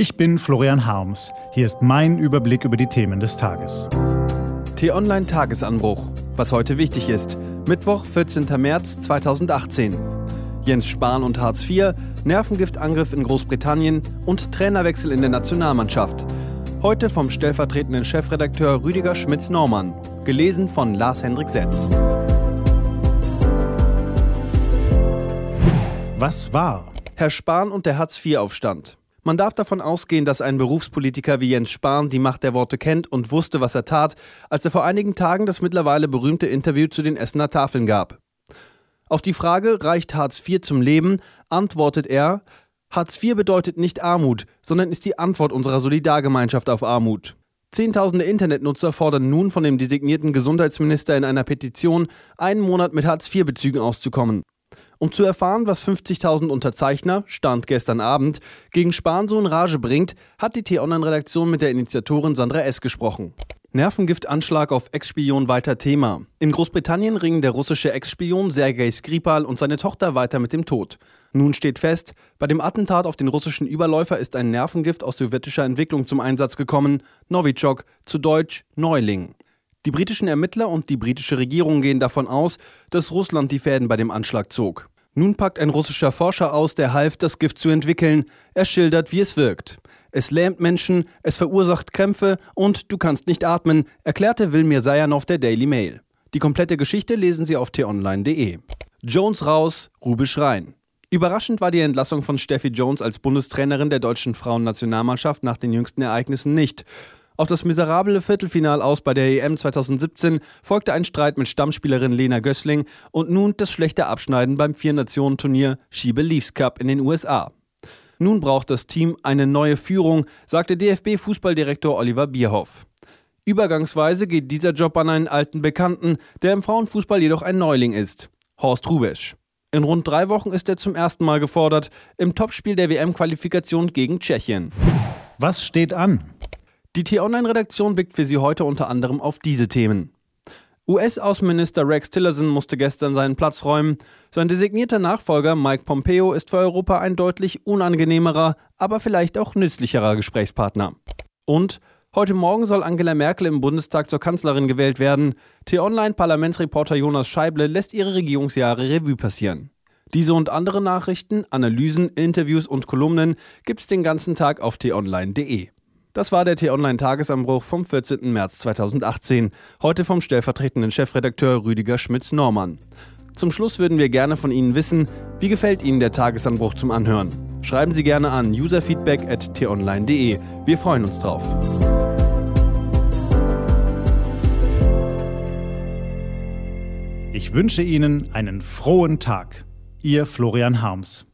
Ich bin Florian Harms. Hier ist mein Überblick über die Themen des Tages. T-Online Tagesanbruch. Was heute wichtig ist. Mittwoch, 14. März 2018. Jens Spahn und Hartz IV, Nervengiftangriff in Großbritannien und Trainerwechsel in der Nationalmannschaft. Heute vom stellvertretenden Chefredakteur Rüdiger Schmitz-Normann. Gelesen von Lars-Hendrik Setz. Was war? Herr Spahn und der Hartz-IV-Aufstand. Man darf davon ausgehen, dass ein Berufspolitiker wie Jens Spahn die Macht der Worte kennt und wusste, was er tat, als er vor einigen Tagen das mittlerweile berühmte Interview zu den Essener Tafeln gab. Auf die Frage, reicht Hartz IV zum Leben, antwortet er, Hartz IV bedeutet nicht Armut, sondern ist die Antwort unserer Solidargemeinschaft auf Armut. Zehntausende Internetnutzer fordern nun von dem designierten Gesundheitsminister in einer Petition, einen Monat mit Hartz-IV-Bezügen auszukommen. Um zu erfahren, was 50.000 Unterzeichner, Stand gestern Abend, gegen Spahn so in Rage bringt, hat die T-Online-Redaktion mit der Initiatorin Sandra S. gesprochen. Nervengiftanschlag auf Ex-Spion weiter Thema. In Großbritannien ringen der russische Ex-Spion Sergei Skripal und seine Tochter weiter mit dem Tod. Nun steht fest, bei dem Attentat auf den russischen Überläufer ist ein Nervengift aus sowjetischer Entwicklung zum Einsatz gekommen, Novichok, zu Deutsch Neuling. Die britischen Ermittler und die britische Regierung gehen davon aus, dass Russland die Fäden bei dem Anschlag zog. Nun packt ein russischer Forscher aus, der half, das Gift zu entwickeln. Er schildert, wie es wirkt. Es lähmt Menschen, es verursacht Krämpfe und du kannst nicht atmen, erklärte Wilmir Sajanov der Daily Mail. Die komplette Geschichte lesen Sie auf t-online.de. Jones raus, Rubisch rein. Überraschend war die Entlassung von Steffi Jones als Bundestrainerin der deutschen Frauennationalmannschaft nach den jüngsten Ereignissen nicht. Auf das miserable Viertelfinal aus bei der EM 2017 folgte ein Streit mit Stammspielerin Lena Gößling und nun das schlechte Abschneiden beim Vier-Nationen-Turnier She Believes Cup in den USA. Nun braucht das Team eine neue Führung, sagte DFB-Fußballdirektor Oliver Bierhoff. Übergangsweise geht dieser Job an einen alten Bekannten, der im Frauenfußball jedoch ein Neuling ist. Horst Rubesch. In rund drei Wochen ist er zum ersten Mal gefordert, im Topspiel der WM-Qualifikation gegen Tschechien. Was steht an? Die T-Online-Redaktion blickt für Sie heute unter anderem auf diese Themen. US-Außenminister Rex Tillerson musste gestern seinen Platz räumen. Sein designierter Nachfolger Mike Pompeo ist für Europa ein deutlich unangenehmerer, aber vielleicht auch nützlicherer Gesprächspartner. Und heute Morgen soll Angela Merkel im Bundestag zur Kanzlerin gewählt werden. T-Online-Parlamentsreporter Jonas Scheible lässt ihre Regierungsjahre Revue passieren. Diese und andere Nachrichten, Analysen, Interviews und Kolumnen gibt's den ganzen Tag auf t-online.de. Das war der T-Online-Tagesanbruch vom 14. März 2018. Heute vom stellvertretenden Chefredakteur Rüdiger Schmitz-Normann. Zum Schluss würden wir gerne von Ihnen wissen, wie gefällt Ihnen der Tagesanbruch zum Anhören? Schreiben Sie gerne an userfeedback.t-online.de. Wir freuen uns drauf. Ich wünsche Ihnen einen frohen Tag. Ihr Florian Harms.